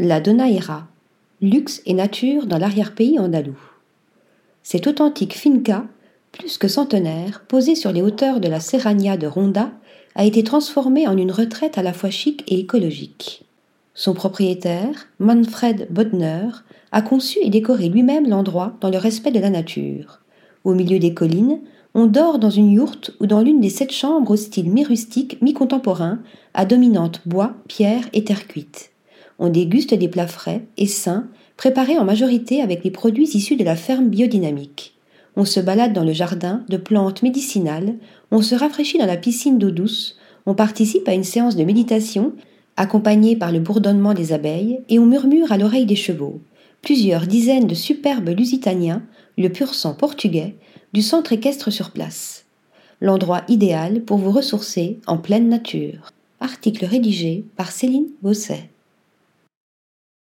La Donaïra, luxe et nature dans l'arrière-pays andalou. Cette authentique finca, plus que centenaire, posée sur les hauteurs de la Serrania de Ronda, a été transformée en une retraite à la fois chic et écologique. Son propriétaire, Manfred Bodner, a conçu et décoré lui-même l'endroit dans le respect de la nature. Au milieu des collines, on dort dans une yourte ou dans l'une des sept chambres au style mi-rustique, mi-contemporain, à dominante bois, pierre et terre cuite. On déguste des plats frais et sains, préparés en majorité avec les produits issus de la ferme biodynamique. On se balade dans le jardin de plantes médicinales, on se rafraîchit dans la piscine d'eau douce, on participe à une séance de méditation, accompagnée par le bourdonnement des abeilles, et on murmure à l'oreille des chevaux. Plusieurs dizaines de superbes lusitaniens, le pur sang portugais, du centre équestre sur place. L'endroit idéal pour vous ressourcer en pleine nature. Article rédigé par Céline Bosset.